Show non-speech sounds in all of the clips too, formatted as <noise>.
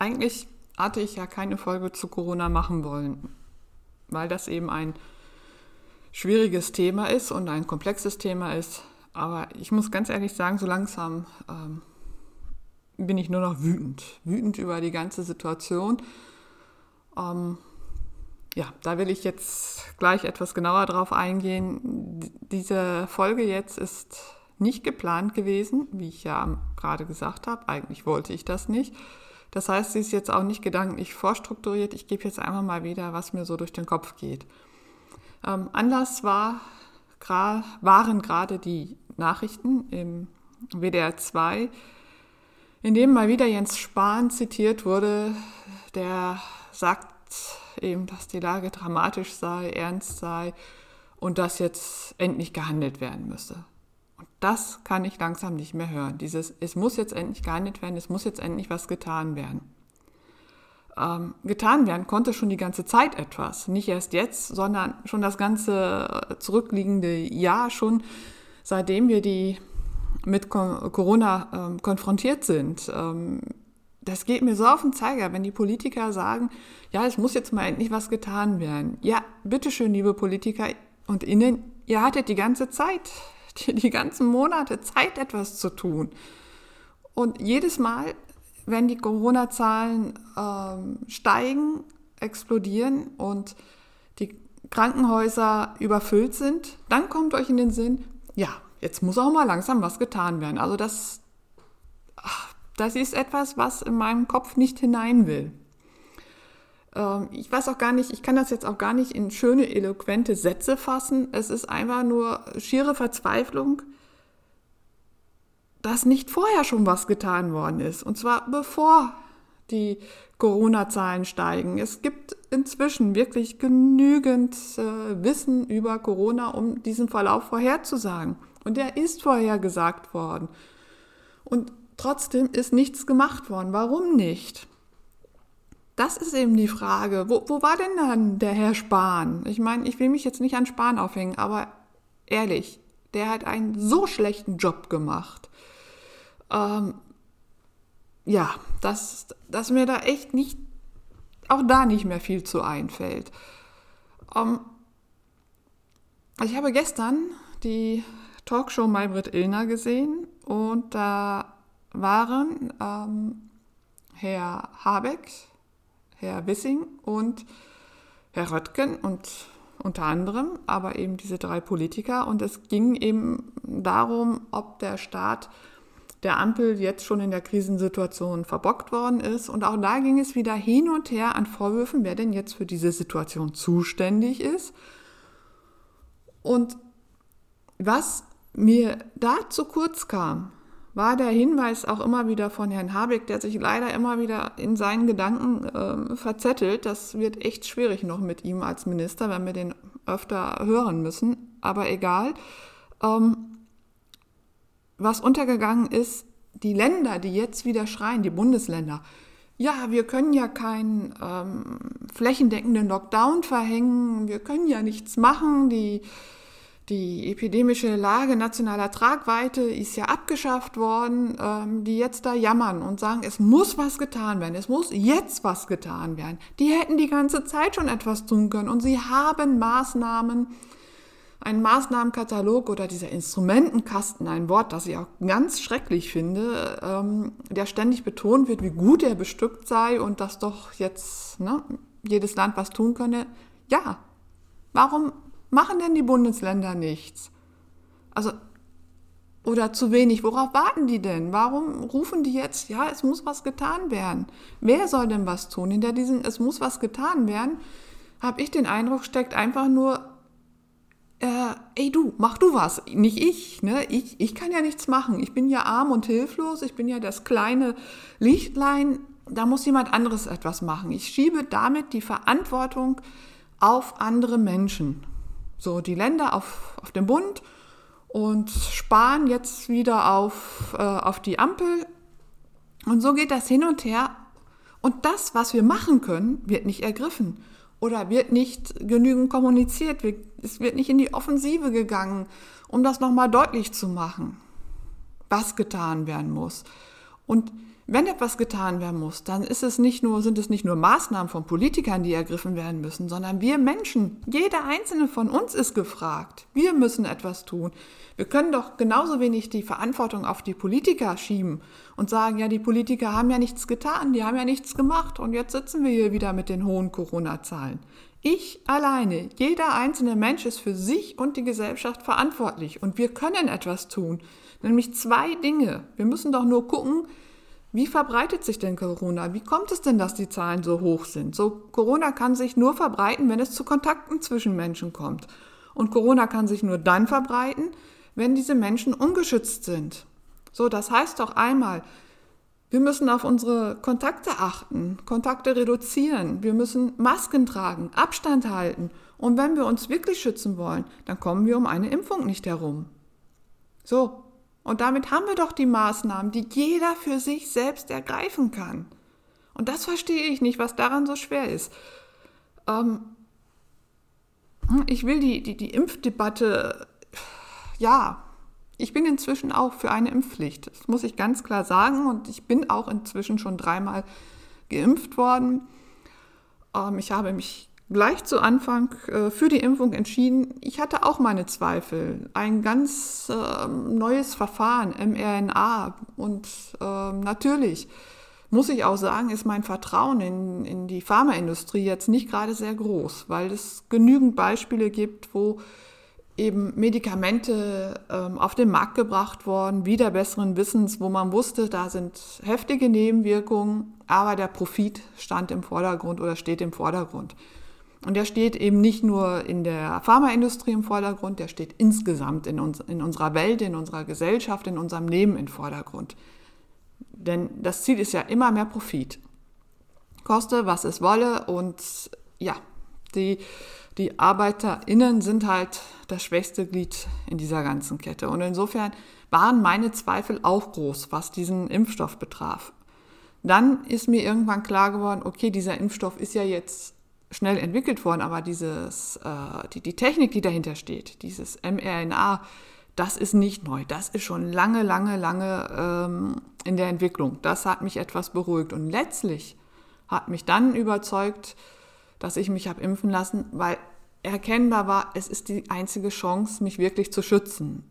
eigentlich hatte ich ja keine Folge zu Corona machen wollen, weil das eben ein schwieriges Thema ist und ein komplexes Thema ist. Aber ich muss ganz ehrlich sagen, so langsam ähm, bin ich nur noch wütend. Wütend über die ganze Situation. Ähm, ja, da will ich jetzt gleich etwas genauer drauf eingehen. Diese Folge jetzt ist nicht geplant gewesen, wie ich ja gerade gesagt habe. Eigentlich wollte ich das nicht. Das heißt, sie ist jetzt auch nicht gedanklich vorstrukturiert. Ich gebe jetzt einmal mal wieder, was mir so durch den Kopf geht. Ähm, Anlass war, gra waren gerade die Nachrichten im WDR 2, in dem mal wieder Jens Spahn zitiert wurde, der sagt eben, dass die Lage dramatisch sei, ernst sei und dass jetzt endlich gehandelt werden müsse. Und das kann ich langsam nicht mehr hören. Dieses, es muss jetzt endlich gehandelt werden, es muss jetzt endlich was getan werden. Ähm, getan werden konnte schon die ganze Zeit etwas. Nicht erst jetzt, sondern schon das ganze zurückliegende Jahr, schon seitdem wir die mit Corona ähm, konfrontiert sind. Ähm, das geht mir so auf den Zeiger, wenn die Politiker sagen, ja, es muss jetzt mal endlich was getan werden. Ja, bitteschön, liebe Politiker und Innen, ihr hattet die ganze Zeit <laughs> die, die ganzen Monate Zeit, etwas zu tun. Und jedes Mal, wenn die Corona-Zahlen ähm, steigen, explodieren und die Krankenhäuser überfüllt sind, dann kommt euch in den Sinn, ja, jetzt muss auch mal langsam was getan werden. Also das, ach, das ist etwas, was in meinem Kopf nicht hinein will. Ähm, ich weiß auch gar nicht, ich kann das jetzt auch gar nicht in schöne, eloquente Sätze fassen. Es ist einfach nur schiere Verzweiflung, dass nicht vorher schon was getan worden ist. Und zwar bevor die Corona-Zahlen steigen. Es gibt inzwischen wirklich genügend äh, Wissen über Corona, um diesen Verlauf vorherzusagen. Und der ist vorhergesagt worden. Und trotzdem ist nichts gemacht worden. Warum nicht? Das ist eben die Frage. Wo, wo war denn dann der Herr Spahn? Ich meine, ich will mich jetzt nicht an Spahn aufhängen, aber ehrlich, der hat einen so schlechten Job gemacht. Ähm, ja, dass, dass mir da echt nicht, auch da nicht mehr viel zu einfällt. Ähm, ich habe gestern die Talkshow Maybrit Illner gesehen und da waren ähm, Herr Habeck, Herr Wissing und Herr Röttgen und unter anderem, aber eben diese drei Politiker. Und es ging eben darum, ob der Staat der Ampel jetzt schon in der Krisensituation verbockt worden ist. Und auch da ging es wieder hin und her an Vorwürfen, wer denn jetzt für diese Situation zuständig ist. Und was mir da zu kurz kam, war der Hinweis auch immer wieder von Herrn Habeck, der sich leider immer wieder in seinen Gedanken äh, verzettelt. Das wird echt schwierig noch mit ihm als Minister, wenn wir den öfter hören müssen. Aber egal. Ähm, was untergegangen ist, die Länder, die jetzt wieder schreien, die Bundesländer, ja, wir können ja keinen ähm, flächendeckenden Lockdown verhängen, wir können ja nichts machen, die die epidemische Lage nationaler Tragweite ist ja abgeschafft worden, ähm, die jetzt da jammern und sagen, es muss was getan werden, es muss jetzt was getan werden. Die hätten die ganze Zeit schon etwas tun können und sie haben Maßnahmen, einen Maßnahmenkatalog oder dieser Instrumentenkasten, ein Wort, das ich auch ganz schrecklich finde, ähm, der ständig betont wird, wie gut er bestückt sei und dass doch jetzt ne, jedes Land was tun könne. Ja, warum machen denn die Bundesländer nichts? Also, oder zu wenig. Worauf warten die denn? Warum rufen die jetzt, ja, es muss was getan werden? Wer soll denn was tun? Hinter diesem, es muss was getan werden, habe ich den Eindruck, steckt einfach nur, äh, ey du, mach du was, nicht ich, ne? Ich, ich kann ja nichts machen. Ich bin ja arm und hilflos, ich bin ja das kleine Lichtlein, da muss jemand anderes etwas machen. Ich schiebe damit die Verantwortung auf andere Menschen so die Länder auf, auf den Bund und sparen jetzt wieder auf, äh, auf die Ampel. Und so geht das hin und her. Und das, was wir machen können, wird nicht ergriffen oder wird nicht genügend kommuniziert. Es wird nicht in die Offensive gegangen, um das nochmal deutlich zu machen, was getan werden muss. Und wenn etwas getan werden muss, dann ist es nicht nur, sind es nicht nur Maßnahmen von Politikern, die ergriffen werden müssen, sondern wir Menschen, jeder einzelne von uns ist gefragt. Wir müssen etwas tun. Wir können doch genauso wenig die Verantwortung auf die Politiker schieben und sagen, ja, die Politiker haben ja nichts getan, die haben ja nichts gemacht und jetzt sitzen wir hier wieder mit den hohen Corona-Zahlen. Ich alleine, jeder einzelne Mensch ist für sich und die Gesellschaft verantwortlich und wir können etwas tun. Nämlich zwei Dinge. Wir müssen doch nur gucken, wie verbreitet sich denn Corona? Wie kommt es denn, dass die Zahlen so hoch sind? So, Corona kann sich nur verbreiten, wenn es zu Kontakten zwischen Menschen kommt. Und Corona kann sich nur dann verbreiten, wenn diese Menschen ungeschützt sind. So, das heißt doch einmal, wir müssen auf unsere Kontakte achten, Kontakte reduzieren, wir müssen Masken tragen, Abstand halten. Und wenn wir uns wirklich schützen wollen, dann kommen wir um eine Impfung nicht herum. So, und damit haben wir doch die Maßnahmen, die jeder für sich selbst ergreifen kann. Und das verstehe ich nicht, was daran so schwer ist. Ähm, ich will die, die, die Impfdebatte, ja, ich bin inzwischen auch für eine Impfpflicht. Das muss ich ganz klar sagen. Und ich bin auch inzwischen schon dreimal geimpft worden. Ähm, ich habe mich gleich zu Anfang äh, für die Impfung entschieden. Ich hatte auch meine Zweifel. Ein ganz äh, neues Verfahren, mRNA. Und äh, natürlich muss ich auch sagen, ist mein Vertrauen in, in die Pharmaindustrie jetzt nicht gerade sehr groß, weil es genügend Beispiele gibt, wo eben Medikamente ähm, auf den Markt gebracht worden, wieder besseren Wissens, wo man wusste, da sind heftige Nebenwirkungen, aber der Profit stand im Vordergrund oder steht im Vordergrund. Und der steht eben nicht nur in der Pharmaindustrie im Vordergrund, der steht insgesamt in, uns, in unserer Welt, in unserer Gesellschaft, in unserem Leben im Vordergrund. Denn das Ziel ist ja immer mehr Profit. Koste, was es wolle. Und ja, die, die ArbeiterInnen sind halt das schwächste Glied in dieser ganzen Kette. Und insofern waren meine Zweifel auch groß, was diesen Impfstoff betraf. Dann ist mir irgendwann klar geworden, okay, dieser Impfstoff ist ja jetzt schnell entwickelt worden, aber dieses, äh, die, die Technik, die dahinter steht, dieses mRNA, das ist nicht neu. Das ist schon lange, lange, lange ähm, in der Entwicklung. Das hat mich etwas beruhigt. Und letztlich hat mich dann überzeugt, dass ich mich habe impfen lassen, weil erkennbar war, es ist die einzige Chance, mich wirklich zu schützen.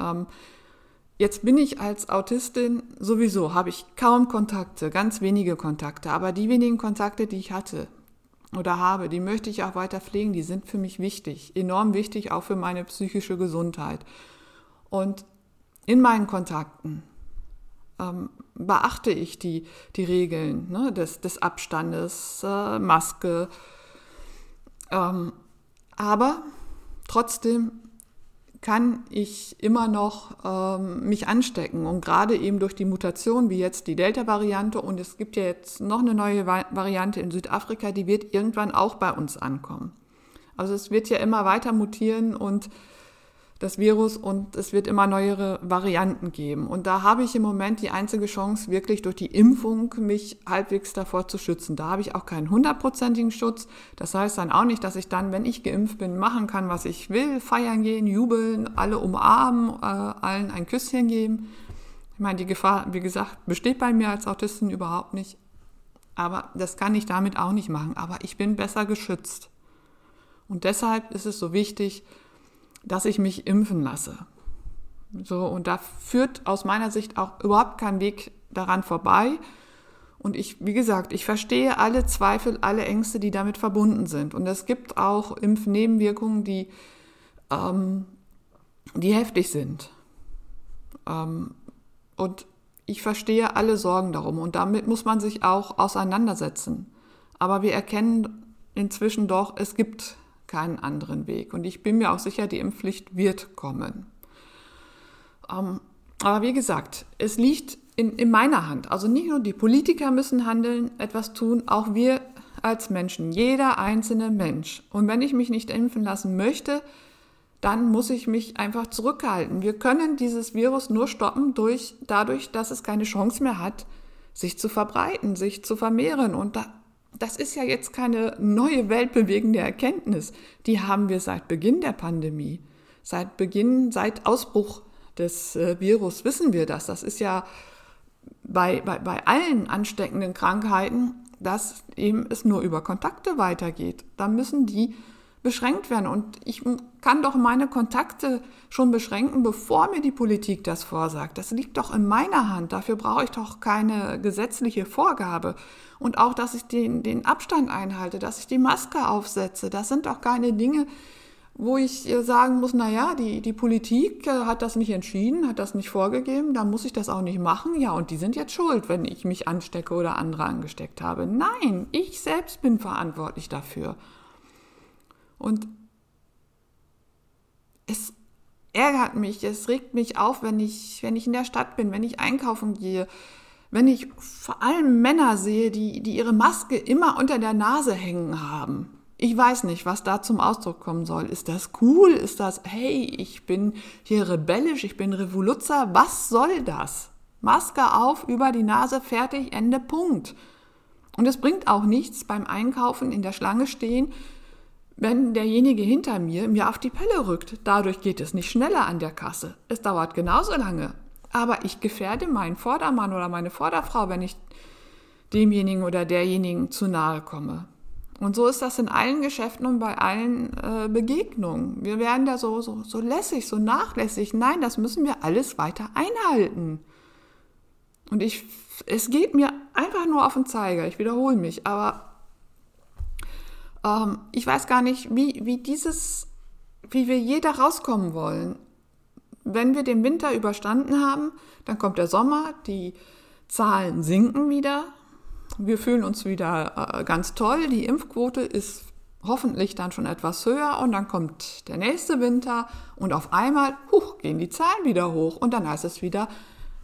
Ähm, Jetzt bin ich als Autistin sowieso, habe ich kaum Kontakte, ganz wenige Kontakte, aber die wenigen Kontakte, die ich hatte, oder habe, die möchte ich auch weiter pflegen, die sind für mich wichtig, enorm wichtig, auch für meine psychische Gesundheit. Und in meinen Kontakten ähm, beachte ich die, die Regeln ne, des, des Abstandes, äh, Maske. Ähm, aber trotzdem kann ich immer noch ähm, mich anstecken. Und gerade eben durch die Mutation, wie jetzt die Delta-Variante, und es gibt ja jetzt noch eine neue Variante in Südafrika, die wird irgendwann auch bei uns ankommen. Also es wird ja immer weiter mutieren und das Virus und es wird immer neuere Varianten geben. Und da habe ich im Moment die einzige Chance, wirklich durch die Impfung mich halbwegs davor zu schützen. Da habe ich auch keinen hundertprozentigen Schutz. Das heißt dann auch nicht, dass ich dann, wenn ich geimpft bin, machen kann, was ich will, feiern gehen, jubeln, alle umarmen, äh, allen ein Küsschen geben. Ich meine, die Gefahr, wie gesagt, besteht bei mir als Autistin überhaupt nicht. Aber das kann ich damit auch nicht machen. Aber ich bin besser geschützt. Und deshalb ist es so wichtig, dass ich mich impfen lasse. So, und da führt aus meiner Sicht auch überhaupt kein Weg daran vorbei. Und ich, wie gesagt, ich verstehe alle Zweifel, alle Ängste, die damit verbunden sind. Und es gibt auch Impfnebenwirkungen, die, ähm, die heftig sind. Ähm, und ich verstehe alle Sorgen darum. Und damit muss man sich auch auseinandersetzen. Aber wir erkennen inzwischen doch, es gibt keinen anderen Weg. Und ich bin mir auch sicher, die Impfpflicht wird kommen. Ähm, aber wie gesagt, es liegt in, in meiner Hand. Also nicht nur die Politiker müssen handeln, etwas tun, auch wir als Menschen, jeder einzelne Mensch. Und wenn ich mich nicht impfen lassen möchte, dann muss ich mich einfach zurückhalten. Wir können dieses Virus nur stoppen durch, dadurch, dass es keine Chance mehr hat, sich zu verbreiten, sich zu vermehren. Und da das ist ja jetzt keine neue weltbewegende Erkenntnis. Die haben wir seit Beginn der Pandemie. Seit Beginn, seit Ausbruch des äh, Virus wissen wir das. Das ist ja bei, bei, bei allen ansteckenden Krankheiten, dass eben es nur über Kontakte weitergeht. Da müssen die beschränkt werden. Und ich kann doch meine Kontakte schon beschränken, bevor mir die Politik das vorsagt. Das liegt doch in meiner Hand. Dafür brauche ich doch keine gesetzliche Vorgabe. Und auch, dass ich den, den Abstand einhalte, dass ich die Maske aufsetze. Das sind doch keine Dinge, wo ich sagen muss, na ja, die, die Politik äh, hat das nicht entschieden, hat das nicht vorgegeben, dann muss ich das auch nicht machen. Ja, und die sind jetzt schuld, wenn ich mich anstecke oder andere angesteckt habe. Nein, ich selbst bin verantwortlich dafür. Und es ärgert mich, es regt mich auf, wenn ich, wenn ich in der Stadt bin, wenn ich einkaufen gehe, wenn ich vor allem Männer sehe, die, die ihre Maske immer unter der Nase hängen haben. Ich weiß nicht, was da zum Ausdruck kommen soll. Ist das cool? Ist das, hey, ich bin hier rebellisch, ich bin Revoluzzer? Was soll das? Maske auf, über die Nase, fertig, Ende, Punkt. Und es bringt auch nichts beim Einkaufen in der Schlange stehen, wenn derjenige hinter mir mir auf die Pelle rückt. Dadurch geht es nicht schneller an der Kasse. Es dauert genauso lange. Aber ich gefährde meinen Vordermann oder meine Vorderfrau, wenn ich demjenigen oder derjenigen zu nahe komme. Und so ist das in allen Geschäften und bei allen äh, Begegnungen. Wir werden da so, so, so lässig, so nachlässig. Nein, das müssen wir alles weiter einhalten. Und ich, es geht mir einfach nur auf den Zeiger. Ich wiederhole mich, aber ähm, ich weiß gar nicht, wie, wie dieses, wie wir je da rauskommen wollen. Wenn wir den Winter überstanden haben, dann kommt der Sommer, die Zahlen sinken wieder, wir fühlen uns wieder äh, ganz toll, die Impfquote ist hoffentlich dann schon etwas höher und dann kommt der nächste Winter und auf einmal huch, gehen die Zahlen wieder hoch und dann heißt es wieder,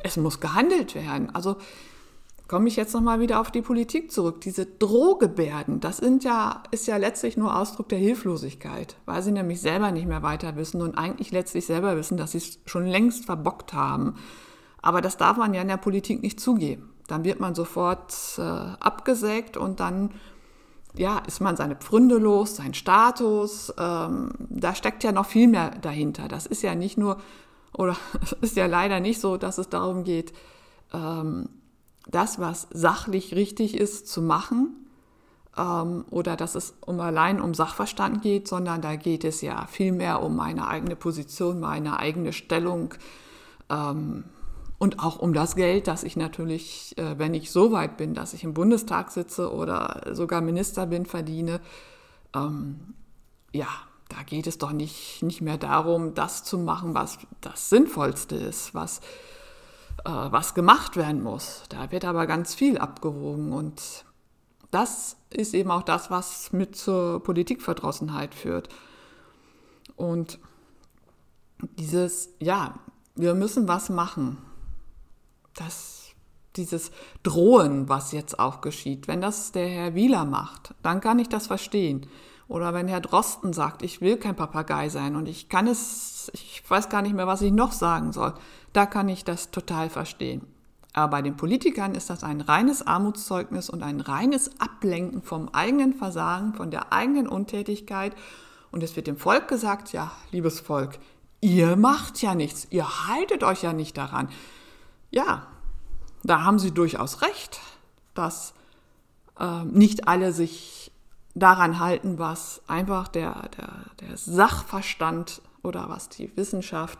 es muss gehandelt werden. Also komme ich jetzt nochmal wieder auf die Politik zurück. Diese Drohgebärden, das sind ja, ist ja letztlich nur Ausdruck der Hilflosigkeit, weil sie nämlich selber nicht mehr weiter wissen und eigentlich letztlich selber wissen, dass sie es schon längst verbockt haben. Aber das darf man ja in der Politik nicht zugeben. Dann wird man sofort äh, abgesägt und dann ja, ist man seine Pfründe los, sein Status. Ähm, da steckt ja noch viel mehr dahinter. Das ist ja nicht nur, oder <laughs> ist ja leider nicht so, dass es darum geht, ähm, das, was sachlich richtig ist, zu machen ähm, oder dass es um allein um Sachverstand geht, sondern da geht es ja vielmehr um meine eigene Position, meine eigene Stellung ähm, und auch um das Geld, das ich natürlich, äh, wenn ich so weit bin, dass ich im Bundestag sitze oder sogar Minister bin, verdiene. Ähm, ja, da geht es doch nicht, nicht mehr darum, das zu machen, was das Sinnvollste ist, was was gemacht werden muss. Da wird aber ganz viel abgewogen und das ist eben auch das, was mit zur Politikverdrossenheit führt. Und dieses, ja, wir müssen was machen. Das, dieses Drohen, was jetzt auch geschieht, wenn das der Herr Wieler macht, dann kann ich das verstehen. Oder wenn Herr Drosten sagt, ich will kein Papagei sein und ich kann es, ich weiß gar nicht mehr, was ich noch sagen soll, da kann ich das total verstehen. Aber bei den Politikern ist das ein reines Armutszeugnis und ein reines Ablenken vom eigenen Versagen, von der eigenen Untätigkeit. Und es wird dem Volk gesagt, ja, liebes Volk, ihr macht ja nichts, ihr haltet euch ja nicht daran. Ja, da haben sie durchaus recht, dass äh, nicht alle sich daran halten, was einfach der, der, der Sachverstand oder was die Wissenschaft,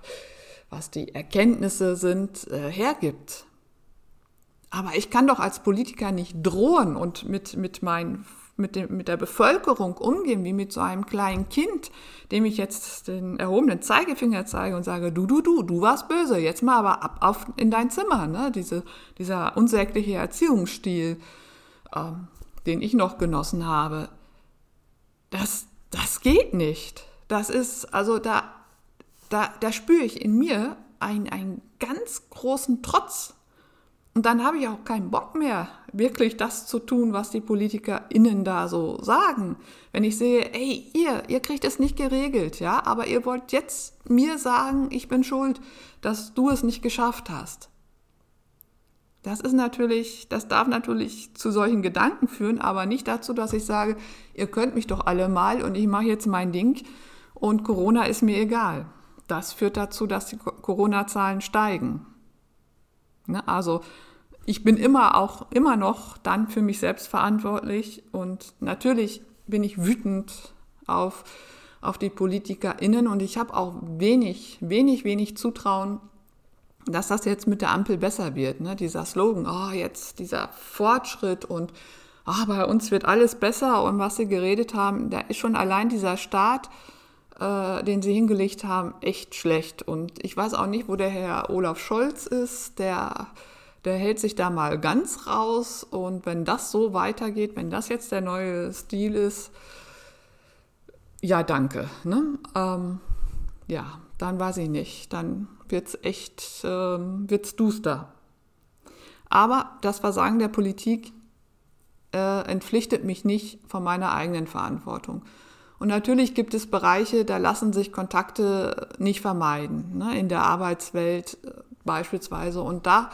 was die Erkenntnisse sind, äh, hergibt. Aber ich kann doch als Politiker nicht drohen und mit, mit, mein, mit, dem, mit der Bevölkerung umgehen wie mit so einem kleinen Kind, dem ich jetzt den erhobenen Zeigefinger zeige und sage, du, du, du, du warst böse, jetzt mal aber ab auf in dein Zimmer. Ne? Diese, dieser unsägliche Erziehungsstil, ähm, den ich noch genossen habe das, das geht nicht. Das ist, also da, da, da spüre ich in mir einen, einen ganz großen Trotz. Und dann habe ich auch keinen Bock mehr, wirklich das zu tun, was die PolitikerInnen da so sagen. Wenn ich sehe, ey, ihr, ihr kriegt es nicht geregelt, ja, aber ihr wollt jetzt mir sagen, ich bin schuld, dass du es nicht geschafft hast. Das ist natürlich, das darf natürlich zu solchen Gedanken führen, aber nicht dazu, dass ich sage, ihr könnt mich doch alle mal und ich mache jetzt mein Ding und Corona ist mir egal. Das führt dazu, dass die Corona-Zahlen steigen. Ne? Also ich bin immer auch immer noch dann für mich selbst verantwortlich und natürlich bin ich wütend auf, auf die PolitikerInnen und ich habe auch wenig, wenig, wenig Zutrauen, dass das jetzt mit der Ampel besser wird. Ne? Dieser Slogan, oh, jetzt dieser Fortschritt und oh, bei uns wird alles besser und was sie geredet haben, da ist schon allein dieser Start, äh, den sie hingelegt haben, echt schlecht. Und ich weiß auch nicht, wo der Herr Olaf Scholz ist, der der hält sich da mal ganz raus und wenn das so weitergeht, wenn das jetzt der neue Stil ist, ja, danke. Ne? Ähm, ja, dann weiß ich nicht. Dann wird es echt, ähm, wird's duster. Aber das Versagen der Politik äh, entpflichtet mich nicht von meiner eigenen Verantwortung. Und natürlich gibt es Bereiche, da lassen sich Kontakte nicht vermeiden, ne? in der Arbeitswelt äh, beispielsweise. Und da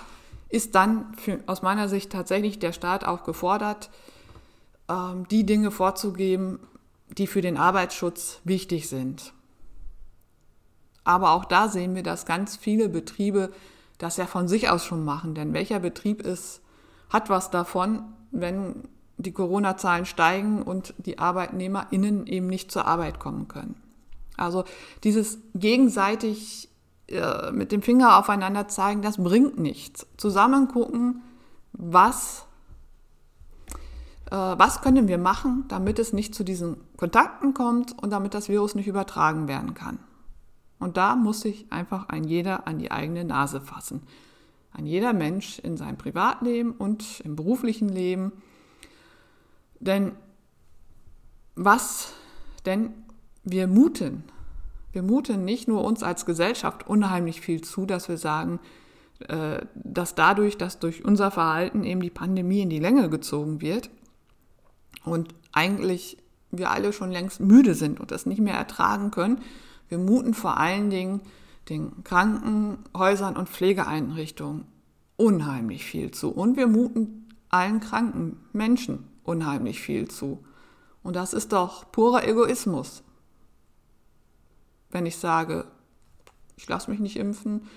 ist dann für, aus meiner Sicht tatsächlich der Staat auch gefordert, ähm, die Dinge vorzugeben, die für den Arbeitsschutz wichtig sind. Aber auch da sehen wir, dass ganz viele Betriebe das ja von sich aus schon machen. Denn welcher Betrieb ist, hat was davon, wenn die Corona-Zahlen steigen und die ArbeitnehmerInnen eben nicht zur Arbeit kommen können? Also dieses gegenseitig äh, mit dem Finger aufeinander zeigen, das bringt nichts. Zusammen gucken, was, äh, was können wir machen, damit es nicht zu diesen Kontakten kommt und damit das Virus nicht übertragen werden kann. Und da muss sich einfach ein jeder an die eigene Nase fassen. Ein jeder Mensch in seinem Privatleben und im beruflichen Leben. Denn was denn wir muten wir muten nicht nur uns als Gesellschaft unheimlich viel zu, dass wir sagen, äh, dass dadurch, dass durch unser Verhalten eben die Pandemie in die Länge gezogen wird und eigentlich wir alle schon längst müde sind und das nicht mehr ertragen können, wir muten vor allen Dingen den Krankenhäusern und Pflegeeinrichtungen unheimlich viel zu. Und wir muten allen kranken Menschen unheimlich viel zu. Und das ist doch purer Egoismus wenn ich sage, ich lasse mich nicht impfen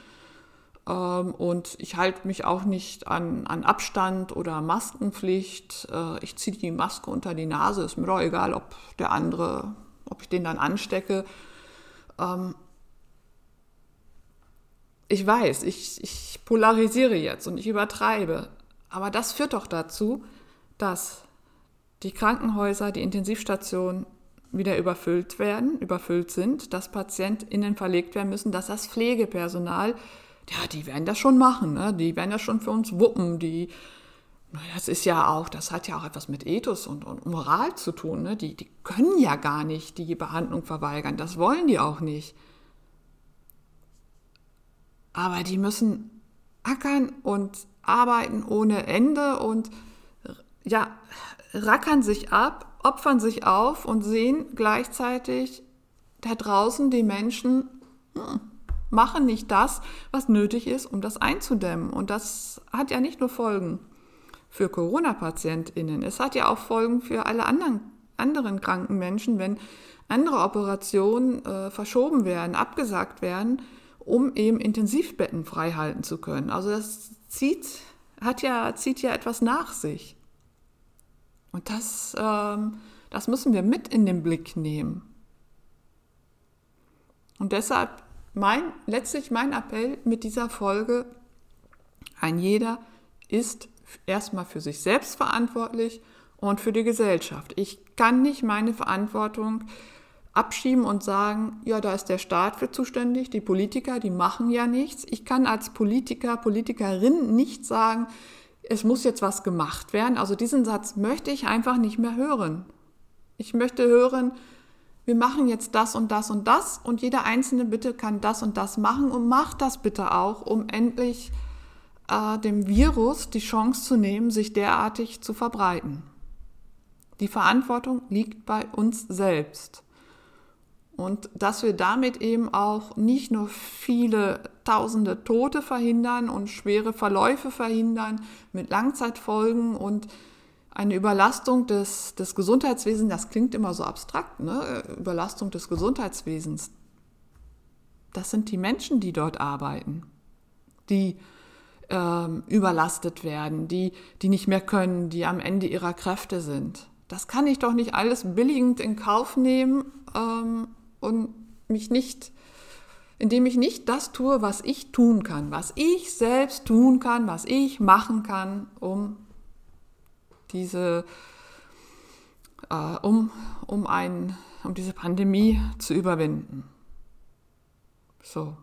ähm, und ich halte mich auch nicht an, an Abstand oder Maskenpflicht. Äh, ich ziehe die Maske unter die Nase, ist mir doch egal, ob der andere, ob ich den dann anstecke. Ähm, ich weiß, ich, ich polarisiere jetzt und ich übertreibe, aber das führt doch dazu, dass die Krankenhäuser, die Intensivstationen wieder überfüllt werden, überfüllt sind, dass PatientInnen verlegt werden müssen, dass das Pflegepersonal, ja, die werden das schon machen, ne? die werden das schon für uns wuppen, die, das ist ja auch, das hat ja auch etwas mit Ethos und, und Moral zu tun, ne? die, die können ja gar nicht die Behandlung verweigern, das wollen die auch nicht. Aber die müssen ackern und arbeiten ohne Ende und ja, rackern sich ab opfern sich auf und sehen gleichzeitig da draußen die Menschen hm, machen nicht das, was nötig ist, um das einzudämmen. Und das hat ja nicht nur Folgen für Corona-PatientInnen, es hat ja auch Folgen für alle anderen, anderen kranken Menschen, wenn andere Operationen äh, verschoben werden, abgesagt werden, um eben Intensivbetten frei halten zu können. Also das zieht, hat ja, zieht ja etwas nach sich. Und das, ähm, das müssen wir mit in den Blick nehmen. Und deshalb mein, letztlich mein Appell mit dieser Folge, ein jeder ist erstmal für sich selbst verantwortlich und für die Gesellschaft. Ich kann nicht meine Verantwortung abschieben und sagen, ja, da ist der Staat für zuständig, die Politiker, die machen ja nichts. Ich kann als Politiker, Politikerin nicht sagen, es muss jetzt was gemacht werden. Also diesen Satz möchte ich einfach nicht mehr hören. Ich möchte hören, wir machen jetzt das und das und das und jeder Einzelne bitte kann das und das machen und macht das bitte auch, um endlich äh, dem Virus die Chance zu nehmen, sich derartig zu verbreiten. Die Verantwortung liegt bei uns selbst. Und dass wir damit eben auch nicht nur viele tausende Tote verhindern und schwere Verläufe verhindern mit Langzeitfolgen und eine Überlastung des, des Gesundheitswesens, das klingt immer so abstrakt, ne? Überlastung des Gesundheitswesens. Das sind die Menschen, die dort arbeiten, die ähm, überlastet werden, die, die nicht mehr können, die am Ende ihrer Kräfte sind. Das kann ich doch nicht alles billigend in Kauf nehmen ähm, und mich nicht, indem ich nicht das tue, was ich tun kann, was ich selbst tun kann, was ich machen kann, um diese, äh, um, um, ein, um diese Pandemie zu überwinden. So.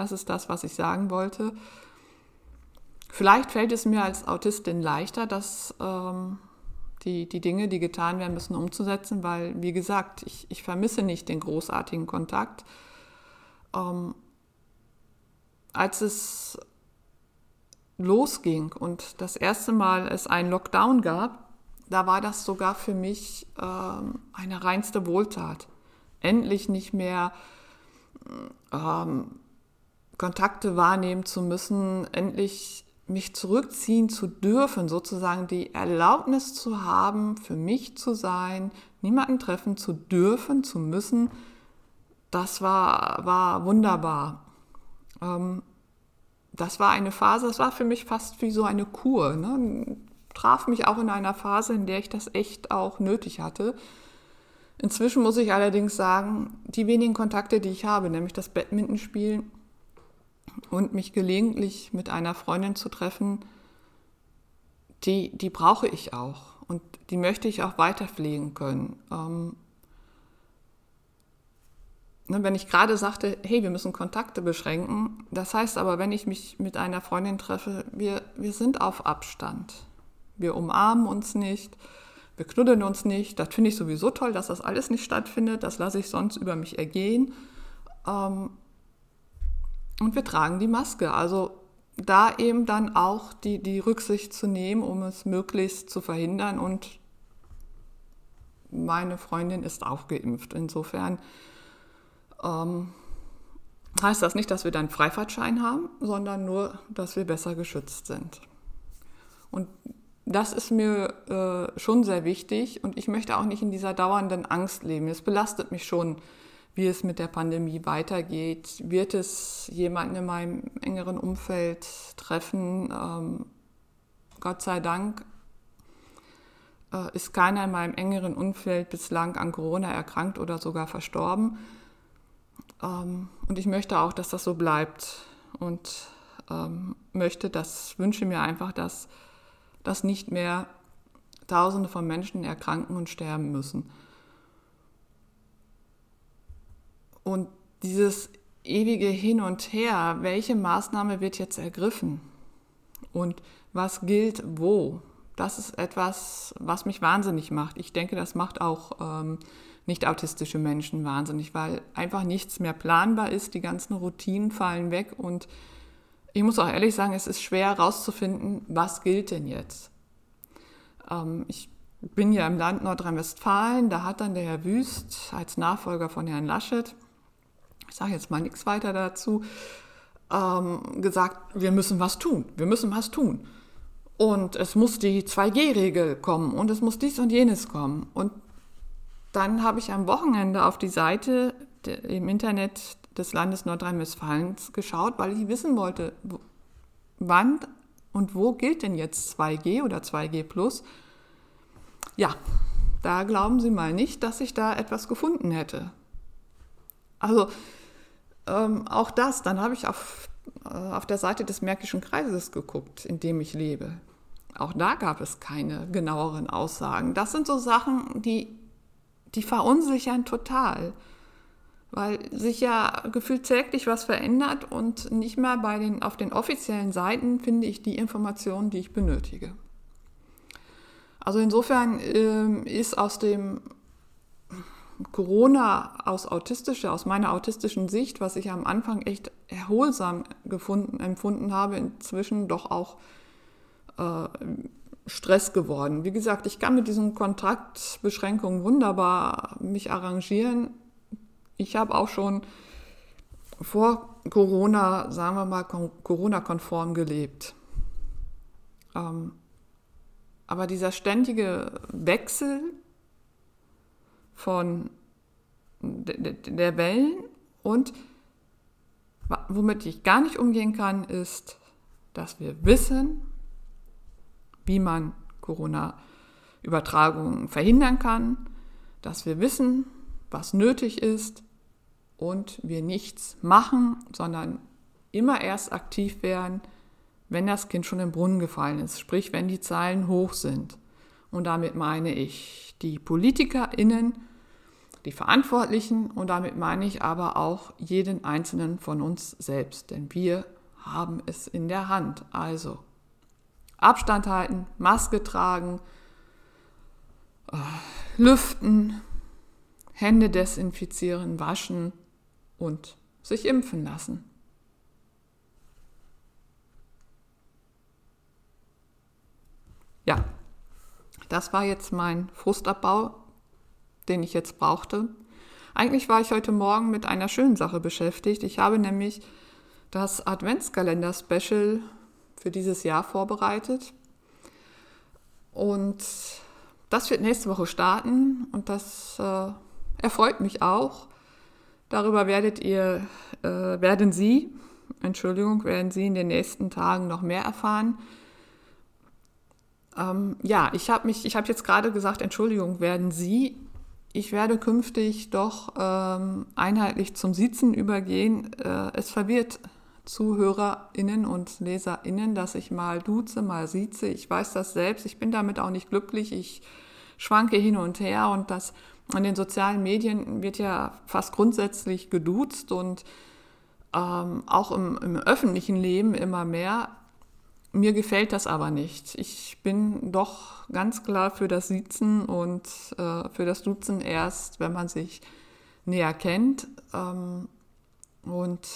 Das ist das, was ich sagen wollte. Vielleicht fällt es mir als Autistin leichter, dass ähm, die, die Dinge, die getan werden müssen, umzusetzen, weil, wie gesagt, ich, ich vermisse nicht den großartigen Kontakt. Ähm, als es losging und das erste Mal es einen Lockdown gab, da war das sogar für mich ähm, eine reinste Wohltat. Endlich nicht mehr ähm, Kontakte wahrnehmen zu müssen, endlich mich zurückziehen zu dürfen, sozusagen die Erlaubnis zu haben, für mich zu sein, niemanden treffen zu dürfen, zu müssen, das war, war wunderbar. Ähm, das war eine Phase, das war für mich fast wie so eine Kur. Ne? Traf mich auch in einer Phase, in der ich das echt auch nötig hatte. Inzwischen muss ich allerdings sagen, die wenigen Kontakte, die ich habe, nämlich das Badmintonspielen, und mich gelegentlich mit einer Freundin zu treffen, die, die brauche ich auch und die möchte ich auch weiter pflegen können. Ähm, ne, wenn ich gerade sagte, hey, wir müssen Kontakte beschränken, das heißt aber, wenn ich mich mit einer Freundin treffe, wir, wir sind auf Abstand. Wir umarmen uns nicht, wir knuddeln uns nicht. Das finde ich sowieso toll, dass das alles nicht stattfindet. Das lasse ich sonst über mich ergehen. Ähm, und wir tragen die Maske. Also da eben dann auch die, die Rücksicht zu nehmen, um es möglichst zu verhindern. Und meine Freundin ist auch geimpft. Insofern ähm, heißt das nicht, dass wir dann Freifahrtschein haben, sondern nur, dass wir besser geschützt sind. Und das ist mir äh, schon sehr wichtig und ich möchte auch nicht in dieser dauernden Angst leben. Es belastet mich schon wie es mit der Pandemie weitergeht. Wird es jemanden in meinem engeren Umfeld treffen? Ähm, Gott sei Dank äh, ist keiner in meinem engeren Umfeld bislang an Corona erkrankt oder sogar verstorben. Ähm, und ich möchte auch, dass das so bleibt und ähm, möchte, das wünsche mir einfach, dass, dass nicht mehr Tausende von Menschen erkranken und sterben müssen. Und dieses ewige Hin und Her, welche Maßnahme wird jetzt ergriffen? Und was gilt wo, das ist etwas, was mich wahnsinnig macht. Ich denke, das macht auch ähm, nicht autistische Menschen wahnsinnig, weil einfach nichts mehr planbar ist, die ganzen Routinen fallen weg. Und ich muss auch ehrlich sagen, es ist schwer herauszufinden, was gilt denn jetzt. Ähm, ich bin ja im Land Nordrhein-Westfalen, da hat dann der Herr Wüst als Nachfolger von Herrn Laschet ich sage jetzt mal nichts weiter dazu, ähm, gesagt, wir müssen was tun, wir müssen was tun. Und es muss die 2G-Regel kommen und es muss dies und jenes kommen. Und dann habe ich am Wochenende auf die Seite im Internet des Landes Nordrhein-Westfalens geschaut, weil ich wissen wollte, wann und wo gilt denn jetzt 2G oder 2G Plus. Ja, da glauben Sie mal nicht, dass ich da etwas gefunden hätte. Also ähm, auch das, dann habe ich auf, äh, auf der Seite des Märkischen Kreises geguckt, in dem ich lebe. Auch da gab es keine genaueren Aussagen. Das sind so Sachen, die, die verunsichern total, weil sich ja gefühlt täglich was verändert und nicht mehr bei den, auf den offiziellen Seiten finde ich die Informationen, die ich benötige. Also insofern äh, ist aus dem Corona aus autistischer, aus meiner autistischen Sicht, was ich am Anfang echt erholsam gefunden, empfunden habe, inzwischen doch auch äh, Stress geworden. Wie gesagt, ich kann mit diesen Kontaktbeschränkungen wunderbar mich arrangieren. Ich habe auch schon vor Corona, sagen wir mal, Corona-konform gelebt. Ähm, aber dieser ständige Wechsel von der Wellen und Womit ich gar nicht umgehen kann, ist, dass wir wissen, wie man Corona-Übertragungen verhindern kann, dass wir wissen, was nötig ist und wir nichts machen, sondern immer erst aktiv werden, wenn das Kind schon im Brunnen gefallen ist, sprich wenn die Zahlen hoch sind. Und damit meine ich die PolitikerInnen, die Verantwortlichen und damit meine ich aber auch jeden einzelnen von uns selbst, denn wir haben es in der Hand. Also Abstand halten, Maske tragen, äh, lüften, Hände desinfizieren, waschen und sich impfen lassen. Ja, das war jetzt mein Frustabbau, den ich jetzt brauchte. Eigentlich war ich heute Morgen mit einer schönen Sache beschäftigt. Ich habe nämlich das Adventskalender-Special für dieses Jahr vorbereitet. Und das wird nächste Woche starten und das äh, erfreut mich auch. Darüber werdet ihr, äh, werden Sie, Entschuldigung, werden Sie in den nächsten Tagen noch mehr erfahren. Ähm, ja, ich habe mich, ich habe jetzt gerade gesagt, Entschuldigung, werden Sie. Ich werde künftig doch ähm, einheitlich zum Sitzen übergehen. Äh, es verwirrt ZuhörerInnen und LeserInnen, dass ich mal duze, mal sieze. Ich weiß das selbst. Ich bin damit auch nicht glücklich. Ich schwanke hin und her und das an den sozialen Medien wird ja fast grundsätzlich geduzt und ähm, auch im, im öffentlichen Leben immer mehr. Mir gefällt das aber nicht. Ich bin doch ganz klar für das Sitzen und äh, für das Duzen erst, wenn man sich näher kennt. Ähm, und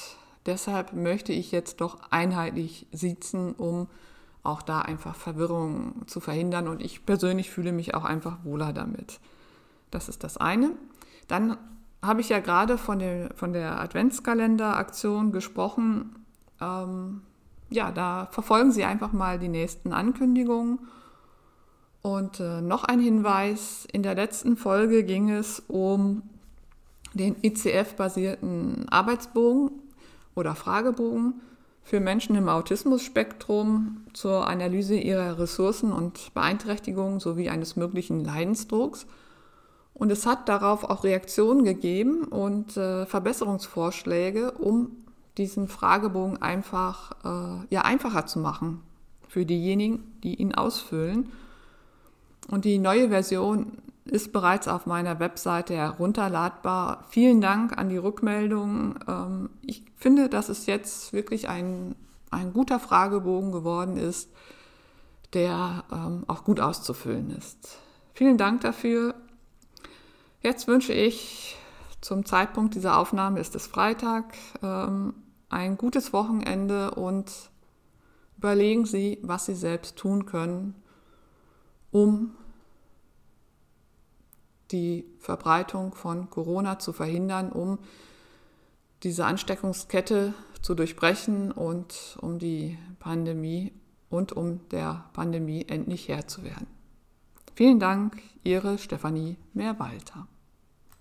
deshalb möchte ich jetzt doch einheitlich sitzen, um auch da einfach Verwirrung zu verhindern. Und ich persönlich fühle mich auch einfach wohler damit. Das ist das eine. Dann habe ich ja gerade von der, von der Adventskalender-Aktion gesprochen. Ähm, ja, da verfolgen Sie einfach mal die nächsten Ankündigungen. Und äh, noch ein Hinweis, in der letzten Folge ging es um den ICF-basierten Arbeitsbogen oder Fragebogen für Menschen im Autismus-Spektrum zur Analyse ihrer Ressourcen und Beeinträchtigungen sowie eines möglichen Leidensdrucks. Und es hat darauf auch Reaktionen gegeben und äh, Verbesserungsvorschläge, um diesen Fragebogen einfach äh, ja, einfacher zu machen für diejenigen, die ihn ausfüllen. Und die neue Version ist bereits auf meiner Webseite herunterladbar. Vielen Dank an die Rückmeldung. Ähm, ich finde, dass es jetzt wirklich ein, ein guter Fragebogen geworden ist, der ähm, auch gut auszufüllen ist. Vielen Dank dafür. Jetzt wünsche ich zum Zeitpunkt dieser Aufnahme ist es Freitag. Ähm, ein gutes Wochenende und überlegen Sie, was Sie selbst tun können, um die Verbreitung von Corona zu verhindern, um diese Ansteckungskette zu durchbrechen und um die Pandemie und um der Pandemie endlich Herr zu werden. Vielen Dank, Ihre Stefanie Mehrwalter.